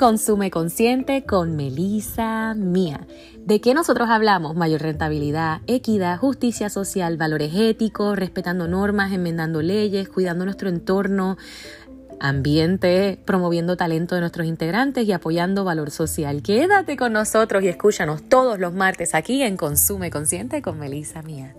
Consume Consciente con Melisa Mía. ¿De qué nosotros hablamos? Mayor rentabilidad, equidad, justicia social, valores éticos, respetando normas, enmendando leyes, cuidando nuestro entorno, ambiente, promoviendo talento de nuestros integrantes y apoyando valor social. Quédate con nosotros y escúchanos todos los martes aquí en Consume Consciente con Melisa Mía.